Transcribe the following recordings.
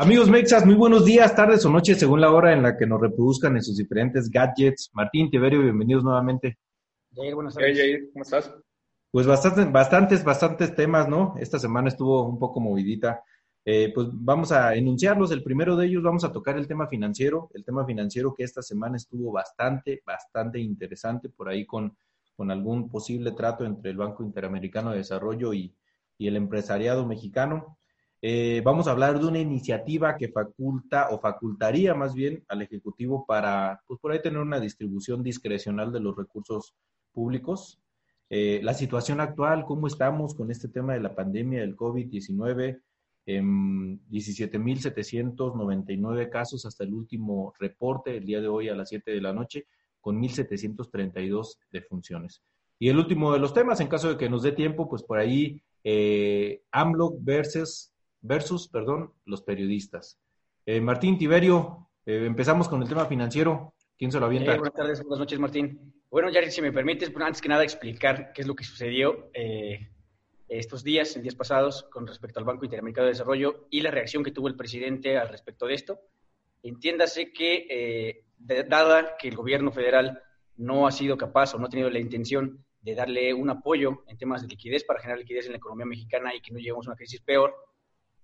Amigos Mexas, muy buenos días, tardes o noches, según la hora en la que nos reproduzcan en sus diferentes gadgets. Martín, Tiberio, bienvenidos nuevamente. Jair, buenas tardes. Hey, Jair, ¿cómo estás? Pues bastantes, bastantes, bastantes temas, ¿no? Esta semana estuvo un poco movidita. Eh, pues vamos a enunciarlos. El primero de ellos vamos a tocar el tema financiero, el tema financiero que esta semana estuvo bastante, bastante interesante por ahí con, con algún posible trato entre el Banco Interamericano de Desarrollo y, y el empresariado mexicano. Eh, vamos a hablar de una iniciativa que faculta o facultaría más bien al Ejecutivo para, pues por ahí tener una distribución discrecional de los recursos públicos. Eh, la situación actual, cómo estamos con este tema de la pandemia del COVID-19, eh, 17.799 casos hasta el último reporte, el día de hoy a las 7 de la noche, con 1.732 defunciones. Y el último de los temas, en caso de que nos dé tiempo, pues por ahí eh, versus versus, perdón, los periodistas. Eh, Martín Tiberio, eh, empezamos con el tema financiero. ¿Quién se lo avienta? Eh, buenas tardes, buenas noches, Martín. Bueno, Jared, si me permites, antes que nada explicar qué es lo que sucedió eh, estos días, en días pasados, con respecto al Banco Interamericano de Desarrollo y la reacción que tuvo el presidente al respecto de esto. Entiéndase que, eh, de, dada que el gobierno federal no ha sido capaz o no ha tenido la intención de darle un apoyo en temas de liquidez para generar liquidez en la economía mexicana y que no lleguemos a una crisis peor,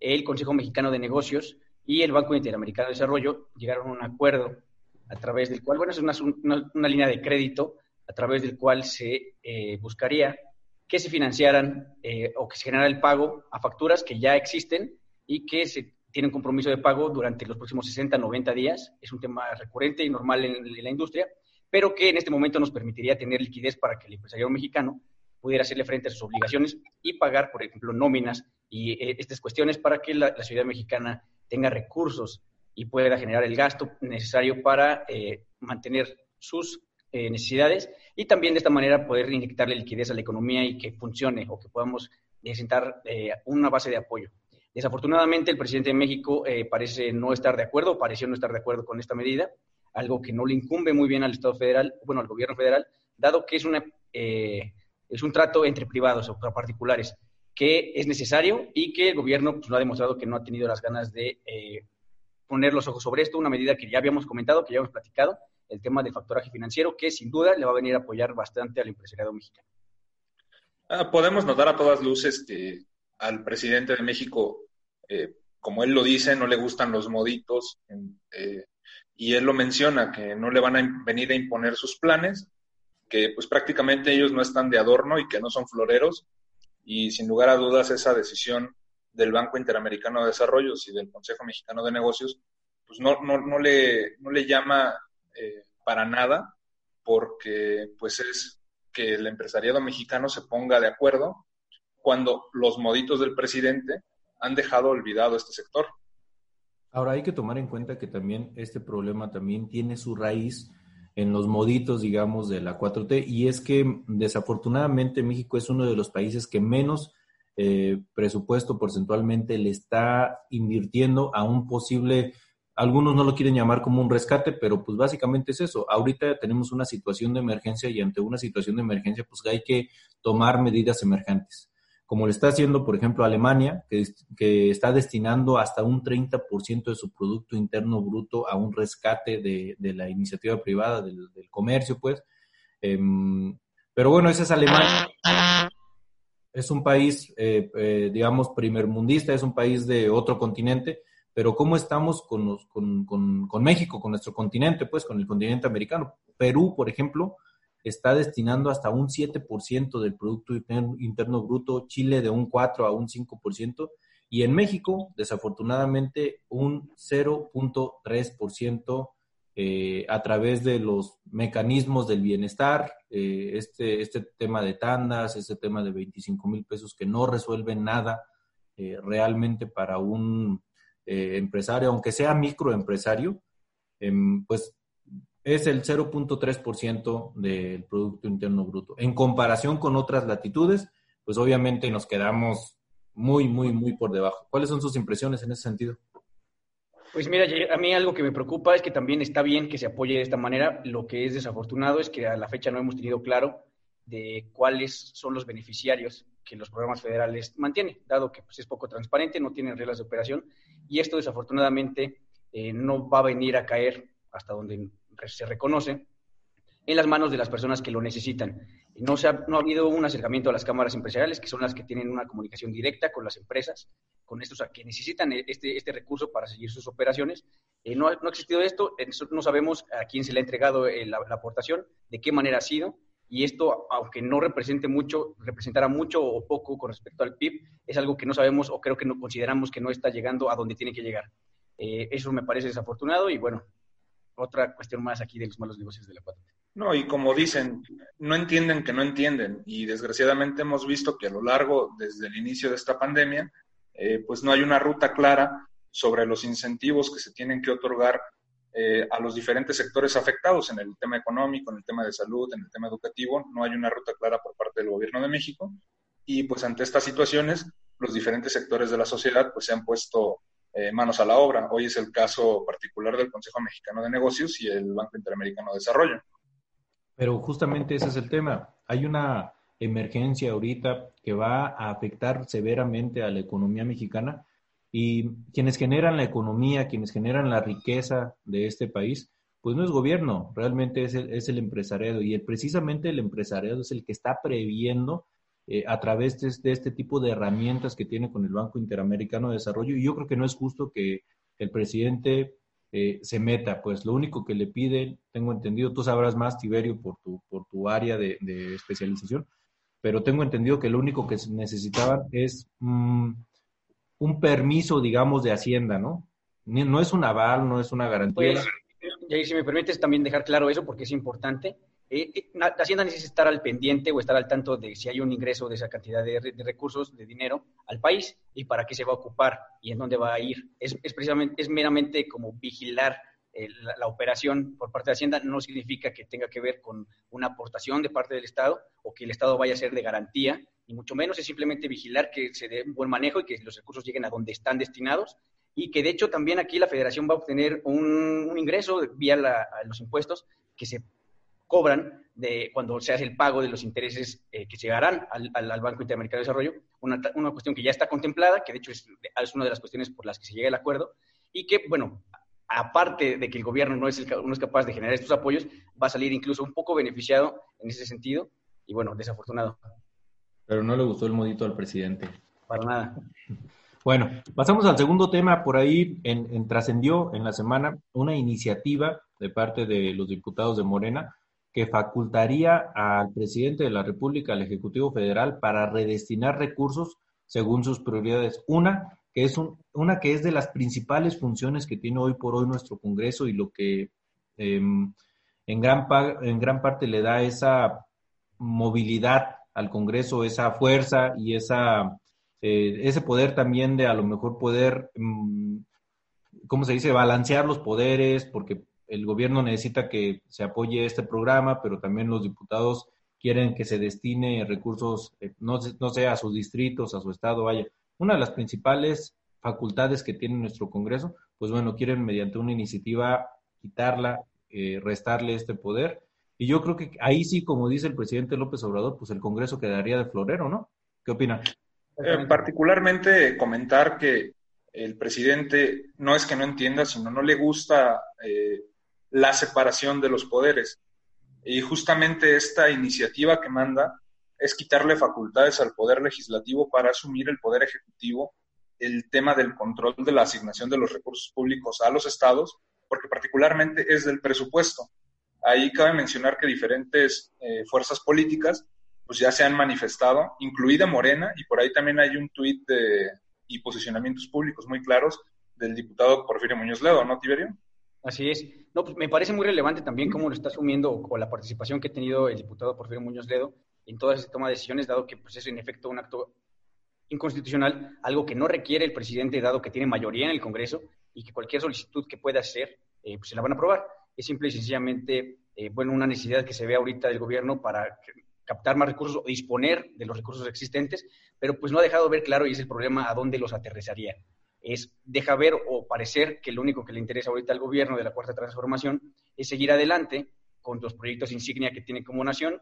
el Consejo Mexicano de Negocios y el Banco Interamericano de Desarrollo llegaron a un acuerdo a través del cual, bueno, es una, una, línea de crédito a través del cual se eh, buscaría que se financiaran eh, o que se generara el pago a facturas que ya existen y que se tienen compromiso de pago durante los próximos 60, 90 días. Es un tema recurrente y normal en la industria, pero que en este momento nos permitiría tener liquidez para que el empresario mexicano pudiera hacerle frente a sus obligaciones y pagar, por ejemplo, nóminas y eh, estas cuestiones para que la, ciudad mexicana tenga recursos y pueda generar el gasto necesario para eh, mantener sus eh, necesidades y también de esta manera poder inyectarle liquidez a la economía y que funcione o que podamos sentar eh, una base de apoyo. Desafortunadamente, el presidente de México parece no estar de acuerdo, pareció no estar de acuerdo con esta medida, algo que no le incumbe muy bien al Estado federal, bueno, al gobierno federal, dado que es, una, es un trato entre privados o particulares que es necesario y que el gobierno pues, lo ha demostrado que no ha tenido las ganas de eh, poner los ojos sobre esto, una medida que ya habíamos comentado, que ya hemos platicado, el tema del factoraje financiero, que sin duda le va a venir a apoyar bastante al empresariado mexicano. Ah, podemos notar a todas luces que al presidente de México, eh, como él lo dice, no le gustan los moditos, eh, y él lo menciona, que no le van a venir a imponer sus planes, que pues prácticamente ellos no están de adorno y que no son floreros, y sin lugar a dudas esa decisión del Banco Interamericano de Desarrollo y del Consejo Mexicano de Negocios, pues no, no, no, le, no le llama eh, para nada, porque pues es que el empresariado mexicano se ponga de acuerdo cuando los moditos del presidente han dejado olvidado este sector. Ahora hay que tomar en cuenta que también este problema también tiene su raíz en los moditos, digamos, de la 4T. Y es que desafortunadamente México es uno de los países que menos eh, presupuesto porcentualmente le está invirtiendo a un posible, algunos no lo quieren llamar como un rescate, pero pues básicamente es eso. Ahorita tenemos una situación de emergencia y ante una situación de emergencia pues hay que tomar medidas emergentes como lo está haciendo, por ejemplo, Alemania, que, que está destinando hasta un 30% de su Producto Interno Bruto a un rescate de, de la iniciativa privada, del, comercio, pues. Eh, pero bueno, esa es Alemania. Es un país, eh, eh, digamos, primermundista, es un país de otro continente, pero ¿cómo estamos con, los, con, con, con México, con nuestro continente, pues, con el continente americano? Perú, por ejemplo, está destinando hasta un 7% del Producto Interno Bruto, Chile de un 4 a un 5%, y en México, desafortunadamente, un 0.3% eh, a través de los mecanismos del bienestar, eh, este, este tema de tandas, este tema de 25 mil pesos que no resuelven nada eh, realmente para un empresario, aunque sea microempresario, em, pues es el 0.3% del Producto Interno Bruto. En comparación con otras latitudes, pues obviamente nos quedamos muy, muy, muy por debajo. ¿Cuáles son sus impresiones en ese sentido? Pues mira, a mí algo que me preocupa es que también está bien que se apoye de esta manera. Lo que es desafortunado es que a la fecha no hemos tenido claro de cuáles son los beneficiarios que los programas federales mantienen, dado que pues, es poco transparente, no tienen reglas de operación y esto desafortunadamente eh, no va a venir a caer hasta donde se reconoce en las manos de las personas que lo necesitan. No, se ha, no ha habido un acercamiento a las cámaras empresariales, que son las que tienen una comunicación directa con las empresas, con estos que necesitan este, este recurso para seguir sus operaciones. Eh, no, no, ha existido esto, no sabemos a quién se le ha entregado eh, la, aportación, de qué manera ha sido, y esto, aunque no represente mucho, representará mucho o poco con respecto al PIB, es algo que no sabemos o creo que no consideramos que no está llegando a donde tiene que llegar. Eh, eso me parece desafortunado y bueno, otra cuestión más aquí de los malos negocios de la 4 no, y como dicen, no entienden que no entienden. Y desgraciadamente hemos visto que a lo largo, desde el inicio de esta pandemia, eh, pues no hay una ruta clara sobre los incentivos que se tienen que otorgar eh, a los diferentes sectores afectados en el tema económico, en el tema de salud, en el tema educativo. No hay una ruta clara por parte del gobierno de México. Y pues ante estas situaciones, los diferentes sectores de la sociedad pues se han puesto eh, manos a la obra. Hoy es el caso particular del Consejo Mexicano de Negocios y el Banco Interamericano de Desarrollo. Pero justamente ese es el tema. Hay una emergencia ahorita que va a afectar severamente a la economía mexicana y quienes generan la economía, quienes generan la riqueza de este país, pues no es gobierno, realmente es el, es el empresariado y el, precisamente el empresariado es el que está previendo eh, a través de, este tipo de herramientas que tiene con el Banco Interamericano de Desarrollo y yo creo que no es justo que el presidente eh, se meta. Pues lo único que le piden, tengo entendido, tú sabrás más, Tiberio, por tu, por tu área de, especialización, pero tengo entendido que lo único que necesitaban es mm, un permiso, digamos, de Hacienda, ¿no? No es un aval, no es una garantía. Pues, y si me permites también dejar claro eso, porque es importante. Eh, eh, Hacienda necesita estar al pendiente o estar al tanto de si hay un ingreso de esa cantidad de, recursos, de dinero al país y para qué se va a ocupar y en dónde va a ir. Es, precisamente, es meramente como vigilar eh, la, operación por parte de Hacienda, no significa que tenga que ver con una aportación de parte del Estado o que el Estado vaya a ser de garantía, ni mucho menos, es simplemente vigilar que se dé un buen manejo y que los recursos lleguen a donde están destinados y que de hecho también aquí la federación va a obtener un, ingreso vía los impuestos que se cobran de cuando se hace el pago de los intereses eh, que llegarán al, al, Banco Interamericano de Desarrollo, una, una, cuestión que ya está contemplada, que de hecho es, es, una de las cuestiones por las que se llega al acuerdo, y que, bueno, aparte de que el gobierno no es, el, no es capaz de generar estos apoyos, va a salir incluso un poco beneficiado en ese sentido, y bueno, desafortunado. Pero no le gustó el modito al presidente. Para nada. Bueno, pasamos al segundo tema. Por ahí en, en, trascendió en la semana una iniciativa de parte de los diputados de Morena que facultaría al presidente de la República, al Ejecutivo Federal, para redestinar recursos según sus prioridades. Una, que es una que es de las principales funciones que tiene hoy por hoy nuestro Congreso y lo que em, en, gran en gran parte le da esa movilidad al Congreso, esa fuerza y esa, eh, ese poder también de a lo mejor poder, mm, ¿cómo se dice?, balancear los poderes, porque el gobierno necesita que se apoye este programa, pero también los diputados quieren que se destine recursos, eh, no, no sea a sus distritos, a su estado, vaya. Una de las principales facultades que tiene nuestro Congreso, pues bueno, quieren mediante una iniciativa quitarla, eh, restarle este poder. Y yo creo que ahí sí, como dice el presidente López Obrador, pues el Congreso quedaría de florero, ¿no? ¿Qué opina? Eh, particularmente comentar que el presidente no es que no entienda, sino no le gusta la separación de los poderes. Y justamente esta iniciativa que manda es quitarle facultades al poder legislativo para asumir el poder ejecutivo el tema del control de la asignación de los recursos públicos a los estados, porque particularmente es del presupuesto. Ahí cabe mencionar que diferentes eh, fuerzas políticas pues ya se han manifestado, incluida Morena, y por ahí también hay un tuit y posicionamientos públicos muy claros del diputado Porfirio Muñoz Ledo, ¿no, Tiberio? Así es. No, pues me parece muy relevante también cómo lo está asumiendo o, la participación que ha tenido el diputado Porfirio Muñoz Ledo en toda esa toma de decisiones, dado que pues, es en efecto un acto inconstitucional, algo que no requiere el presidente, dado que tiene mayoría en el Congreso y que cualquier solicitud que pueda hacer, eh, pues se la van a aprobar. Es simple y sencillamente, eh, bueno, una necesidad que se ve ahorita del gobierno para captar más recursos o disponer de los recursos existentes, pero pues no ha dejado ver claro, y es el problema, a dónde los aterrizaría es deja ver o parecer que lo único que le interesa ahorita al gobierno de la Cuarta Transformación es seguir adelante con los proyectos insignia que tiene como nación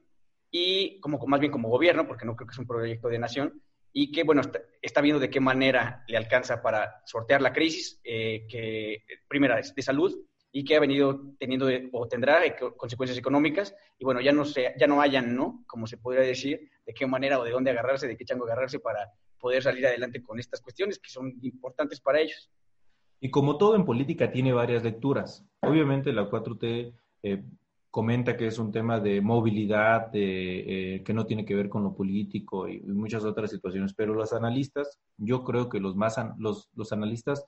y como más bien como gobierno, porque no creo que es un proyecto de nación, y que, bueno, está, viendo de qué manera le alcanza para sortear la crisis, eh, que primera es de salud y que ha venido teniendo o tendrá consecuencias económicas, y bueno, ya no, se, ya no hayan, ¿no? Como se podría decir, de qué manera o de dónde agarrarse, de qué chango agarrarse para poder salir adelante con estas cuestiones que son importantes para ellos. Y como todo en política tiene varias lecturas. Obviamente la 4T eh, comenta que es un tema de movilidad, de, eh, que no tiene que ver con lo político y, muchas otras situaciones, pero los analistas, yo creo que los, más, los, los analistas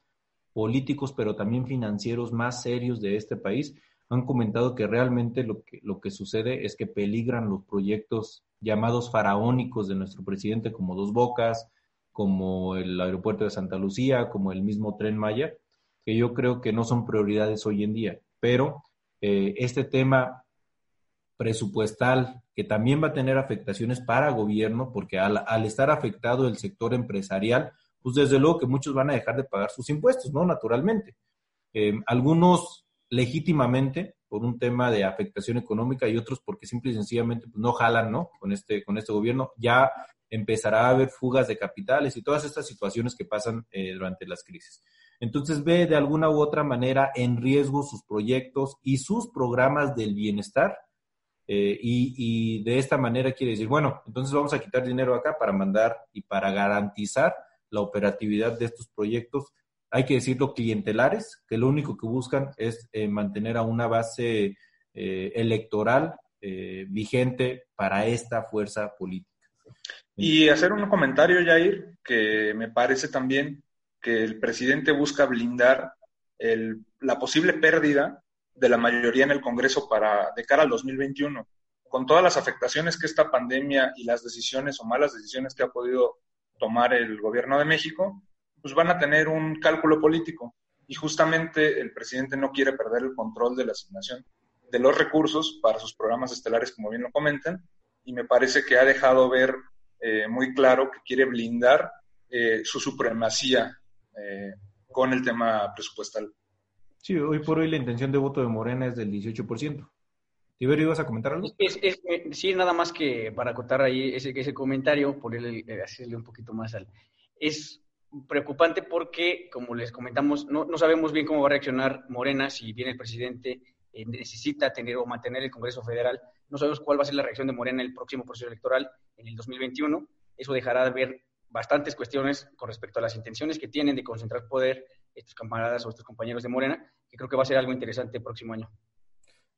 políticos, pero también financieros más serios de este país, han comentado que realmente lo que, lo que sucede es que peligran los proyectos llamados faraónicos de nuestro presidente como Dos Bocas, como el aeropuerto de Santa Lucía, como el mismo tren Maya, que yo creo que no son prioridades hoy en día. Pero eh, este tema presupuestal, que también va a tener afectaciones para gobierno, porque al, estar afectado el sector empresarial, pues desde luego que muchos van a dejar de pagar sus impuestos, ¿no? Naturalmente. Eh, algunos legítimamente por un tema de afectación económica y otros porque simple y sencillamente pues, no jalan, ¿no? Con este, con este gobierno. Ya empezará a haber fugas de capitales y todas estas situaciones que pasan eh, durante las crisis. Entonces ve de alguna u otra manera en riesgo sus proyectos y sus programas del bienestar eh, y, de esta manera quiere decir, bueno, entonces vamos a quitar dinero acá para mandar y para garantizar la operatividad de estos proyectos. Hay que decirlo, clientelares, que lo único que buscan es eh, mantener a una base electoral vigente para esta fuerza política. Y hacer un comentario, Jair, que me parece también que el presidente busca blindar la posible pérdida de la mayoría en el Congreso para de cara al 2021. Con todas las afectaciones que esta pandemia y las decisiones o malas decisiones que ha podido tomar el gobierno de México, pues van a tener un cálculo político. Y justamente el presidente no quiere perder el control de la asignación de los recursos para sus programas estelares, como bien lo comentan, y me parece que ha dejado ver eh, muy claro que quiere blindar eh, su supremacía eh, con el tema presupuestal. Sí, hoy por hoy la intención de voto de Morena es del 18%. Tiberio, ¿ibas a comentar algo? sí, nada más que para acotar ahí ese, ese comentario, ponerle, hacerle un poquito más al... Es preocupante porque, como les comentamos, no, no sabemos bien cómo va a reaccionar Morena si viene el presidente necesita tener o mantener el Congreso Federal. No sabemos cuál va a ser la reacción de Morena en el próximo proceso electoral en el 2021. Eso dejará de ver bastantes cuestiones con respecto a las intenciones que tienen de concentrar poder estos camaradas o estos compañeros de Morena, que creo que va a ser algo interesante el próximo año.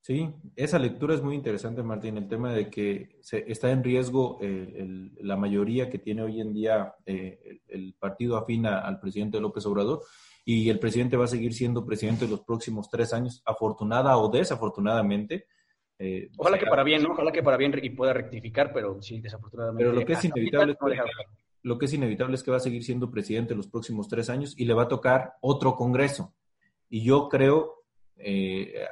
Sí, esa lectura es muy interesante, Martín, el tema de que se, está en riesgo eh, la mayoría que tiene hoy en día eh, el, partido afín al presidente López Obrador y el presidente va a seguir siendo presidente los próximos tres años, afortunada o desafortunadamente. Eh, Ojalá que para bien, ¿no? Ojalá que para bien y pueda rectificar, pero sí, desafortunadamente. Pero lo que es inevitable es que, lo que es inevitable es que va a seguir siendo presidente los próximos tres años y le va a tocar otro Congreso. Y yo creo, eh,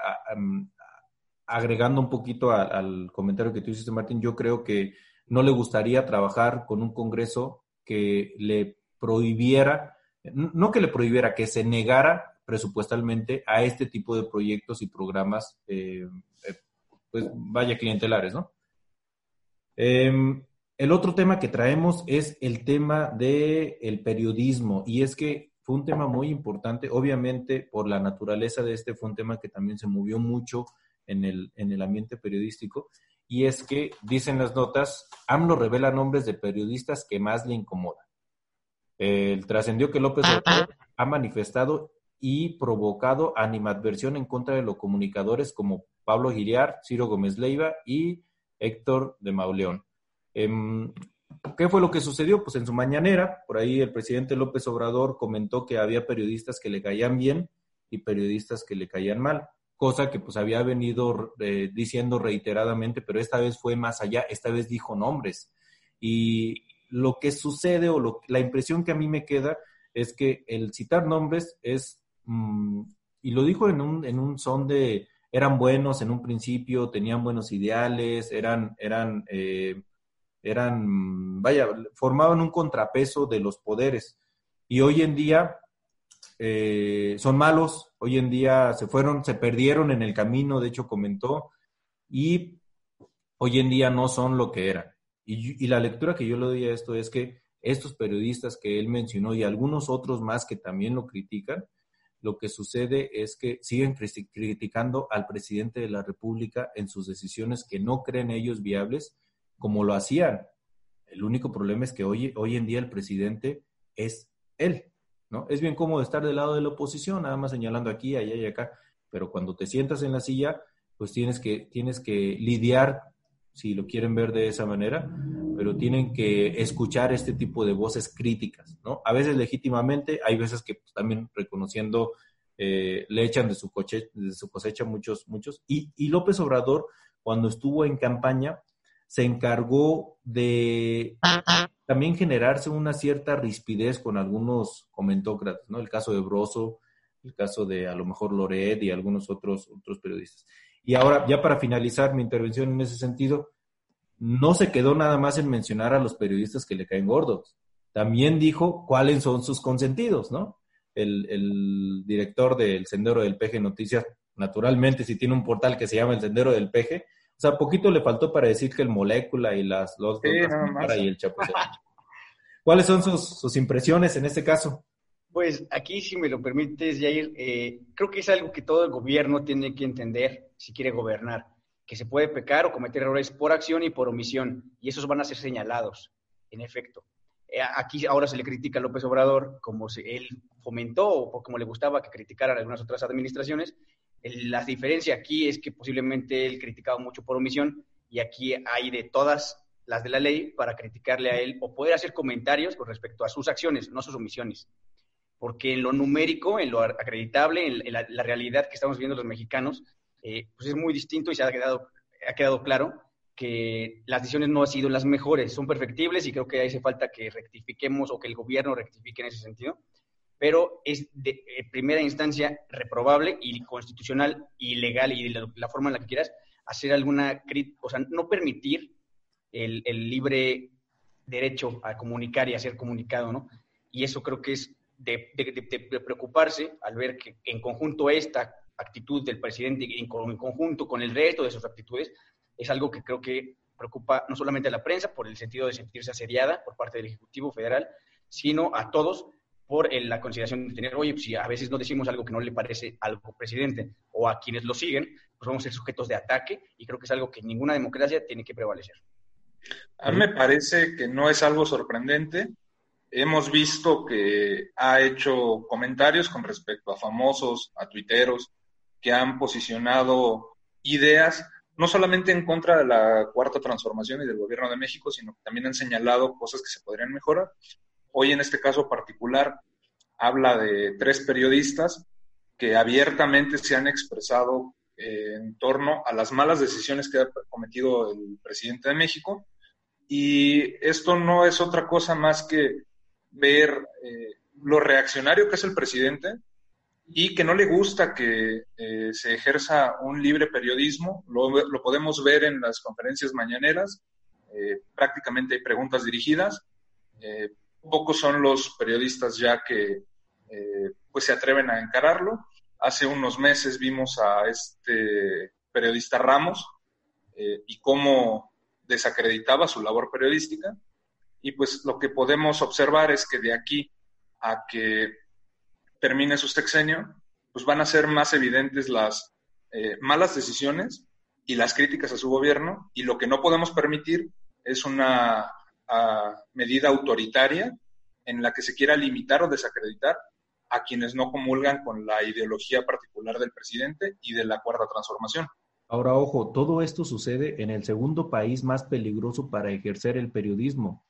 agregando un poquito al comentario que tú hiciste, Martín, yo creo que no le gustaría trabajar con un Congreso que le prohibiera no que le prohibiera, que se negara presupuestalmente a este tipo de proyectos y programas, eh, eh, pues vaya clientelares, ¿no? Em, el otro tema que traemos es el tema del el periodismo y es que fue un tema muy importante, obviamente por la naturaleza de este fue un tema que también se movió mucho en el, en el ambiente periodístico y es que, dicen las notas, AMLO revela nombres de periodistas que más le incomodan. El trascendió que López Obrador ha manifestado y provocado animadversión en contra de los comunicadores como Pablo Giriar, Ciro Gómez Leiva y Héctor de Mauleón. Em, ¿Qué fue lo que sucedió? Pues en su mañanera, por ahí el presidente López Obrador comentó que había periodistas que le caían bien y periodistas que le caían mal, cosa que pues había venido eh, diciendo reiteradamente, pero esta vez fue más allá, esta vez dijo nombres. Y lo que sucede o lo, la impresión que a mí me queda es que el citar nombres es, mm, y lo dijo en un, en un son de, eran buenos en un principio, tenían buenos ideales, eran, eran, eh, eran, vaya, formaban un contrapeso de los poderes. Y hoy en día eh, son malos, hoy en día se fueron, se perdieron en el camino, de hecho comentó, y hoy en día no son lo que eran. Y, la lectura que yo le doy a esto es que estos periodistas que él mencionó y algunos otros más que también lo critican, lo que sucede es que siguen criticando al presidente de la República en sus decisiones que no creen ellos viables, como lo hacían. El único problema es que hoy, hoy en día el presidente es él, ¿no? Es bien cómodo estar del lado de la oposición, nada más señalando aquí, allá y acá, pero cuando te sientas en la silla, pues tienes que, tienes que lidiar si lo quieren ver de esa manera, pero tienen que escuchar este tipo de voces críticas, ¿no? A veces legítimamente, hay veces que también reconociendo eh, le echan de su, coche, de su cosecha muchos, muchos. Y, y, López Obrador, cuando estuvo en campaña, se encargó de también generarse una cierta rispidez con algunos comentócratas, ¿no? El caso de Broso, el caso de a lo mejor Loret y algunos otros, otros periodistas. Y ahora, ya para finalizar mi intervención en ese sentido, no se quedó nada más en mencionar a los periodistas que le caen gordos. También dijo cuáles son sus consentidos, ¿no? El, director del Sendero del Peje Noticias, naturalmente, si tiene un portal que se llama El Sendero del Peje, o sea, poquito le faltó para decir que el molécula y las los y el ¿Cuáles son sus, sus impresiones en este caso? Pues aquí, si me lo permites, Jair, eh, creo que es algo que todo el gobierno tiene que entender si quiere gobernar, que se puede pecar o cometer errores por acción y por omisión, y esos van a ser señalados, en efecto. Eh, aquí ahora se le critica a López Obrador como si él fomentó o como le gustaba que criticaran algunas otras administraciones. la diferencia aquí es que posiblemente él criticaba mucho por omisión y aquí hay de todas las de la ley para criticarle a él o poder hacer comentarios con respecto a sus acciones, no sus omisiones porque en lo numérico, en lo acreditable, en la, realidad que estamos viendo los mexicanos, eh, pues es muy distinto y se ha quedado, ha quedado claro que las decisiones no han sido las mejores, son perfectibles y creo que hace falta que rectifiquemos o que el gobierno rectifique en ese sentido, pero es de primera instancia reprobable y constitucional, ilegal y de la, forma en la que quieras hacer alguna o sea, no permitir el, el libre derecho a comunicar y a ser comunicado, ¿no? Y eso creo que es de, preocuparse al ver que en conjunto esta actitud del presidente en, conjunto con el resto de sus actitudes es algo que creo que preocupa no solamente a la prensa por el sentido de sentirse asediada por parte del Ejecutivo Federal, sino a todos por la consideración de tener, oye, pues si a veces no decimos algo que no le parece al presidente o a quienes lo siguen, pues vamos a ser sujetos de ataque y creo que es algo que ninguna democracia tiene que prevalecer. A mí me parece que no es algo sorprendente hemos visto que ha hecho comentarios con respecto a famosos, a tuiteros, que han posicionado ideas no solamente en contra de la cuarta transformación y del gobierno de México, sino que también han señalado cosas que se podrían mejorar. Hoy en este caso particular habla de tres periodistas que abiertamente se han expresado eh, en torno a las malas decisiones que ha cometido el presidente de México. Y esto no es otra cosa más que ver eh, lo reaccionario que es el presidente y que no le gusta que eh, se ejerza un libre periodismo. Lo, podemos ver en las conferencias mañaneras. Eh, prácticamente hay preguntas dirigidas. pocos son los periodistas ya que pues se atreven a encararlo. Hace unos meses vimos a este periodista Ramos y cómo desacreditaba su labor periodística y pues lo que podemos observar es que de aquí a que termine su sexenio, pues van a ser más evidentes las eh, malas decisiones y las críticas a su gobierno y lo que no podemos permitir es una medida autoritaria en la que se quiera limitar o desacreditar a quienes no comulgan con la ideología particular del presidente y de la cuarta transformación. Ahora, ojo, todo esto sucede en el segundo país más peligroso para ejercer el periodismo,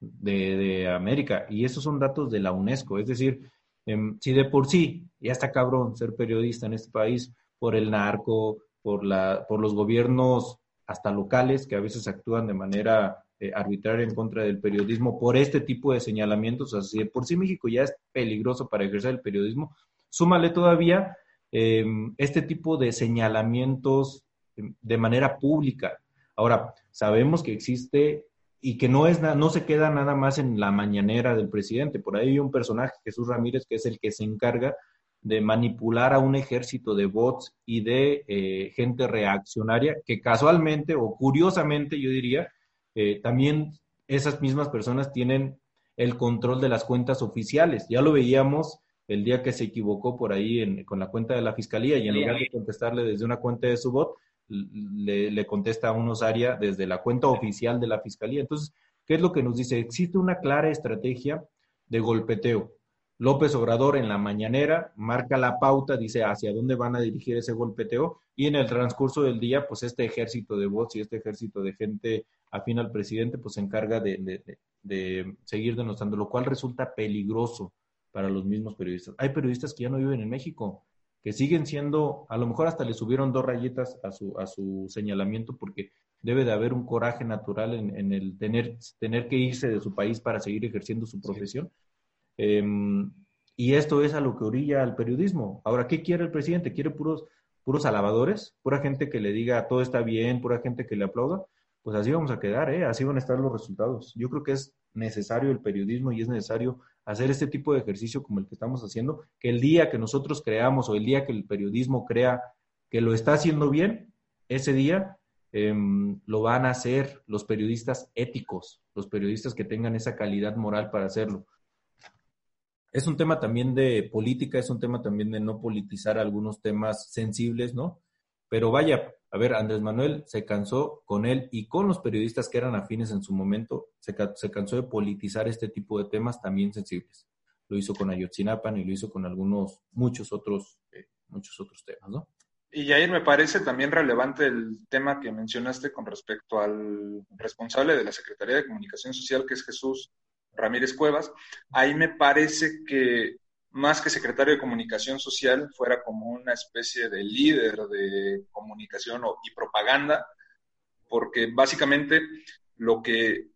de, América. Y esos son datos de la UNESCO. Es decir, Em, si de por sí ya está cabrón ser periodista en este país por el narco, por, la, por los gobiernos hasta locales que a veces actúan de manera eh, arbitraria en contra del periodismo por este tipo de señalamientos. O sea, si de por sí México ya es peligroso para ejercer el periodismo, súmale todavía em, este tipo de señalamientos em, de manera pública. Ahora, sabemos que existe y que no, es no se queda nada más en la mañanera del presidente. Por ahí hay un personaje, Jesús Ramírez, que es el que se encarga de manipular a un ejército de bots y de eh, gente reaccionaria, que casualmente o curiosamente, yo diría, eh, también esas mismas personas tienen el control de las cuentas oficiales. Ya lo veíamos el día que se equivocó por ahí con la cuenta de la fiscalía y en lugar de contestarle desde una cuenta de su bot, le, contesta a un osaria desde la cuenta oficial de la fiscalía. Entonces, ¿qué es lo que nos dice? Existe una clara estrategia de golpeteo. López Obrador en la mañanera marca la pauta, dice hacia dónde van a dirigir ese golpeteo y en el transcurso del día, pues este ejército de bots y este ejército de gente afín al presidente, pues se encarga de, de seguir denostando, lo cual resulta peligroso para los mismos periodistas. Hay periodistas que ya no viven en México, que siguen siendo, a lo mejor hasta le subieron dos rayitas a su, a su señalamiento porque debe de haber un coraje natural en, el tener, tener que irse de su país para seguir ejerciendo su profesión. Em, y esto es a lo que orilla al periodismo. Ahora, ¿qué quiere el presidente? ¿Quiere puros, puros alabadores? ¿Pura gente que le diga todo está bien? ¿Pura gente que le aplauda? Pues así vamos a quedar, ¿eh? Así van a estar los resultados. Yo creo que es necesario el periodismo y es necesario hacer este tipo de ejercicio como el que estamos haciendo, que el día que nosotros creamos o el día que el periodismo crea que lo está haciendo bien, ese día em, lo van a hacer los periodistas éticos, los periodistas que tengan esa calidad moral para hacerlo. Es un tema también de política, es un tema también de no politizar algunos temas sensibles, ¿no? Pero vaya, a ver, Andrés Manuel se cansó con él y con los periodistas que eran afines en su momento, se, cansó de politizar este tipo de temas también sensibles. Lo hizo con Ayotzinapan y lo hizo con algunos, muchos otros, eh, muchos otros temas, ¿no? Y Jair, me parece también relevante el tema que mencionaste con respecto al responsable de la Secretaría de Comunicación Social, que es Jesús Ramírez Cuevas. Ahí me parece que más que secretario de comunicación social, fuera como una especie de líder de comunicación y propaganda, porque básicamente lo que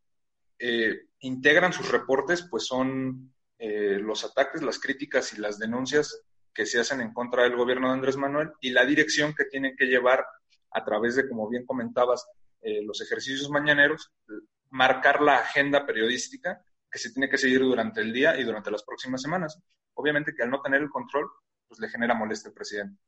eh, integran sus reportes pues son eh, los ataques, las críticas y las denuncias que se hacen en contra del gobierno de Andrés Manuel y la dirección que tienen que llevar a través de, como bien comentabas, eh, los ejercicios mañaneros, marcar la agenda periodística que se tiene que seguir durante el día y durante las próximas semanas obviamente que al no tener el control, pues le genera molestia al presidente.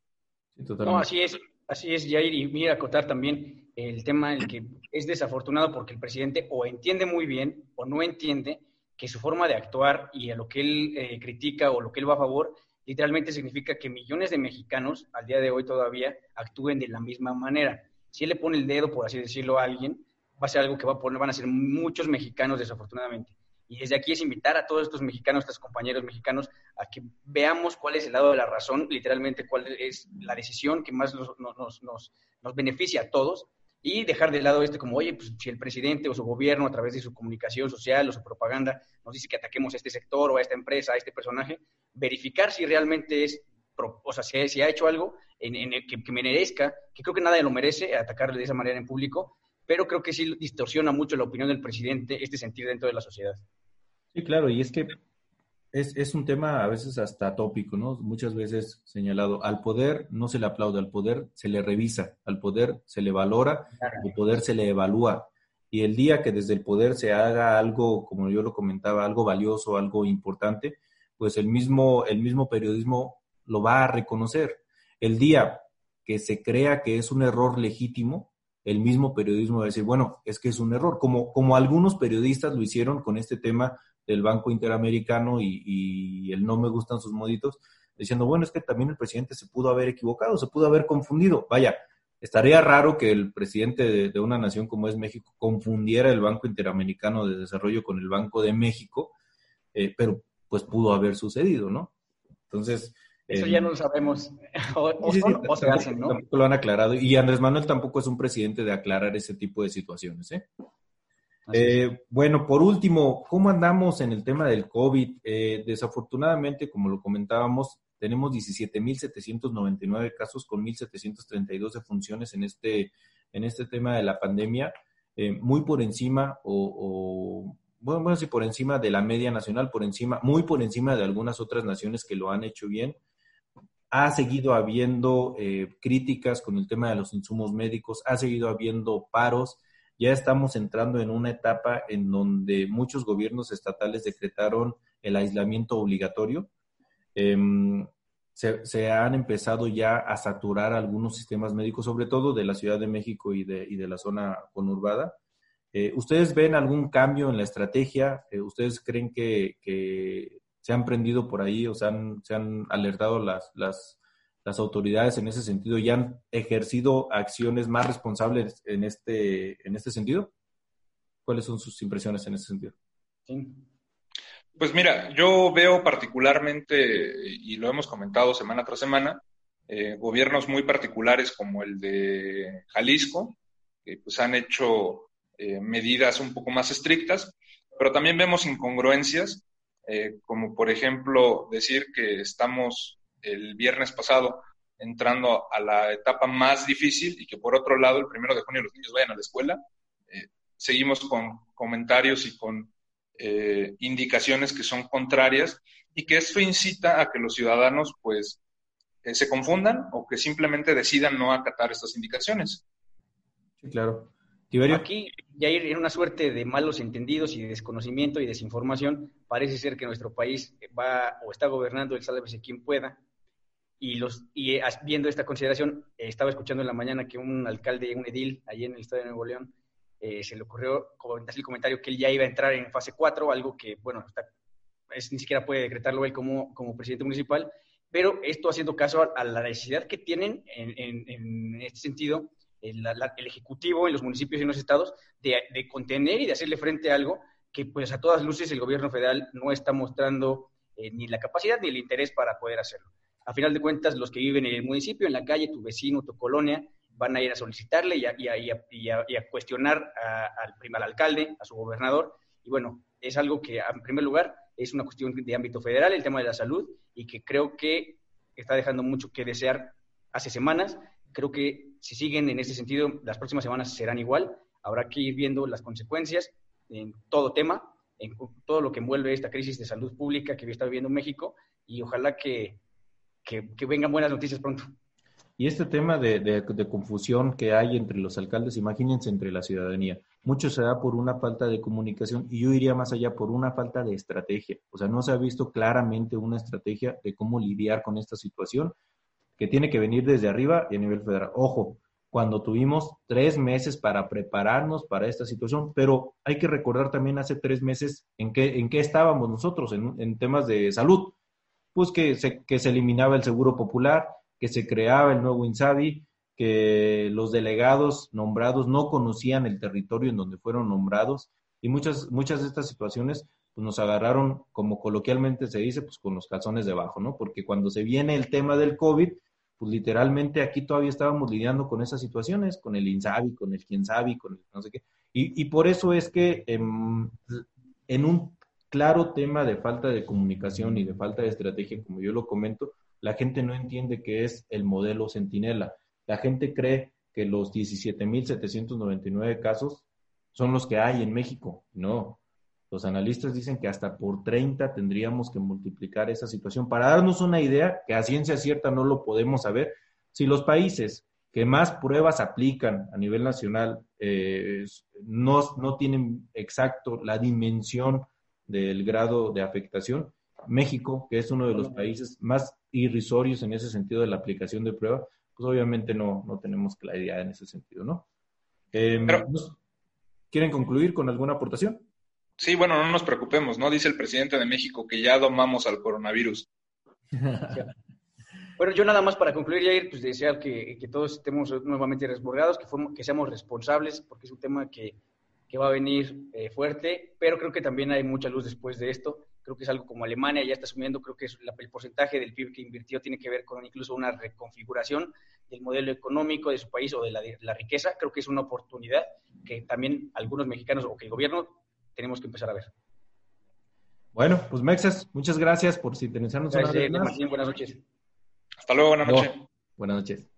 no, así es, así es, Jair, y mira, acotar también el tema en el que es desafortunado porque el presidente o entiende muy bien o no entiende que su forma de actuar y a lo que él eh, critica o lo que él va a favor, literalmente significa que millones de mexicanos al día de hoy todavía actúen de la misma manera. Si él le pone el dedo, por así decirlo, a alguien, va a ser algo que va a poner, van a ser muchos mexicanos desafortunadamente. Y desde aquí es invitar a todos estos mexicanos, estos compañeros mexicanos, a que veamos cuál es el lado de la razón, literalmente cuál es la decisión que más nos, nos, nos, nos beneficia a todos y dejar de lado este como, oye, pues si el presidente o su gobierno a través de su comunicación social o su propaganda nos dice que ataquemos a este sector o a esta empresa, a este personaje, verificar si realmente es, o sea, si, ha hecho algo en, que, que, merezca, que creo que nadie lo merece atacarle de esa manera en público, pero creo que sí distorsiona mucho la opinión del presidente este sentir dentro de la sociedad. Sí, claro, y es que es, es, un tema a veces hasta tópico, ¿no? Muchas veces señalado, al poder no se le aplaude, al poder se le revisa, al poder se le valora, al poder se le evalúa. Y el día que desde el poder se haga algo, como yo lo comentaba, algo valioso, algo importante, pues el mismo, el mismo periodismo lo va a reconocer. El día que se crea que es un error legítimo, el mismo periodismo va a decir, bueno, es que es un error, como, como algunos periodistas lo hicieron con este tema del Banco Interamericano y, el no me gustan sus moditos, diciendo, bueno, es que también el presidente se pudo haber equivocado, se pudo haber confundido. Vaya, estaría raro que el presidente de, una nación como es México confundiera el Banco Interamericano de Desarrollo con el Banco de México, eh, pero pues pudo haber sucedido, ¿no? Entonces... Eso ya no lo sabemos. O, se hacen, ¿no? Tampoco lo han aclarado. Y Andrés Manuel tampoco es un presidente de aclarar ese tipo de situaciones, ¿eh? Eh, bueno, por último, ¿cómo andamos en el tema del COVID? Eh, desafortunadamente, como lo comentábamos, tenemos 17.799 casos con 1.732 defunciones en este, en este tema de la pandemia, eh, muy por encima o, bueno, bueno, sí, por encima de la media nacional, por encima, muy por encima de algunas otras naciones que lo han hecho bien. Ha seguido habiendo críticas con el tema de los insumos médicos, ha seguido habiendo paros ya estamos entrando en una etapa en donde muchos gobiernos estatales decretaron el aislamiento obligatorio. Em, se, han empezado ya a saturar algunos sistemas médicos, sobre todo de la Ciudad de México y de, y de la zona conurbada. Eh, ¿Ustedes ven algún cambio en la estrategia? Eh, ¿Ustedes creen que, se han prendido por ahí o se han, alertado las las autoridades en ese sentido ya han ejercido acciones más responsables en este, en este sentido? ¿Cuáles son sus impresiones en ese sentido? Pues mira, yo veo particularmente, y lo hemos comentado semana tras semana, eh, gobiernos muy particulares como el de Jalisco, que pues han hecho eh, medidas un poco más estrictas, pero también vemos incongruencias, eh, como por ejemplo decir que estamos el viernes pasado entrando a la etapa más difícil y que por otro lado el primero de junio los niños vayan a la escuela. Eh, seguimos con comentarios y con eh, indicaciones que son contrarias y que esto incita a que los ciudadanos pues eh, se confundan o que simplemente decidan no acatar estas indicaciones. Sí, claro. Aquí, ya ir en una suerte de malos entendidos y de desconocimiento y desinformación, parece ser que nuestro país va o está gobernando el sálvese quien pueda, y, los, y eh, viendo esta consideración, eh, estaba escuchando en la mañana que un alcalde, un edil, allí en el Estado de Nuevo León, eh, se le ocurrió hacer el comentario que él ya iba a entrar en fase 4, algo que, bueno, es, ni siquiera puede decretarlo él como, como presidente municipal, pero esto haciendo caso a, la necesidad que tienen en, en, este sentido el, Ejecutivo en los municipios y en los estados de, de, contener y de hacerle frente a algo que, pues, a todas luces el gobierno federal no está mostrando ni la capacidad ni el interés para poder hacerlo a final de cuentas, los que viven en el municipio, en la calle, tu vecino, tu colonia, van a ir a solicitarle y a, cuestionar al primer alcalde, a su gobernador. Y bueno, es algo que, en primer lugar, es una cuestión de ámbito federal, el tema de la salud, y que creo que está dejando mucho que desear hace semanas. Creo que si siguen en ese sentido, las próximas semanas serán igual. Habrá que ir viendo las consecuencias en todo tema, en todo lo que envuelve esta crisis de salud pública que está viviendo México, y ojalá que que, vengan buenas noticias pronto. Y este tema de, confusión que hay entre los alcaldes, imagínense entre la ciudadanía, mucho se da por una falta de comunicación y yo iría más allá por una falta de estrategia. O sea, no se ha visto claramente una estrategia de cómo lidiar con esta situación que tiene que venir desde arriba y a nivel federal. Ojo, cuando tuvimos tres meses para prepararnos para esta situación, pero hay que recordar también hace tres meses en qué, en qué estábamos nosotros en, en temas de salud pues que se, que se eliminaba el seguro popular, que se creaba el nuevo INSABI, que los delegados nombrados no conocían el territorio en donde fueron nombrados y muchas, muchas de estas situaciones pues nos agarraron, como coloquialmente se dice, pues con los calzones debajo, ¿no? Porque cuando se viene el tema del COVID, pues literalmente aquí todavía estábamos lidiando con esas situaciones, con el INSABI, con el quién con el no sé qué. Y, y por eso es que en, en un claro tema de falta de comunicación y de falta de estrategia, como yo lo comento, la gente no entiende qué es el modelo Centinela. La gente cree que los 17.799 casos son los que hay en México. No, los analistas dicen que hasta por 30 tendríamos que multiplicar esa situación. Para darnos una idea, que a ciencia cierta no lo podemos saber, si los países que más pruebas aplican a nivel nacional eh, no, no tienen exacto la dimensión del grado de afectación. México, que es uno de los países más irrisorios en ese sentido de la aplicación de prueba, pues obviamente no, no tenemos claridad en ese sentido, ¿no? Em, ¿Quieren concluir con alguna aportación? Sí, bueno, no nos preocupemos, ¿no? Dice el presidente de México que ya domamos al coronavirus. bueno, yo nada más para concluir, Jair, pues desear que, que todos estemos nuevamente resborgados, que, que seamos responsables, porque es un tema que que va a venir eh, fuerte, pero creo que también hay mucha luz después de esto. Creo que es algo como Alemania ya está asumiendo, creo que es el porcentaje del PIB que invirtió tiene que ver con incluso una reconfiguración del modelo económico de su país o de la, la riqueza. Creo que es una oportunidad que también algunos mexicanos o que el gobierno tenemos que empezar a ver. Bueno, pues Mexas, muchas gracias por sintonizarnos. Gracias, Martín, buenas noches. Hasta luego, buenas noches. Buenas noches.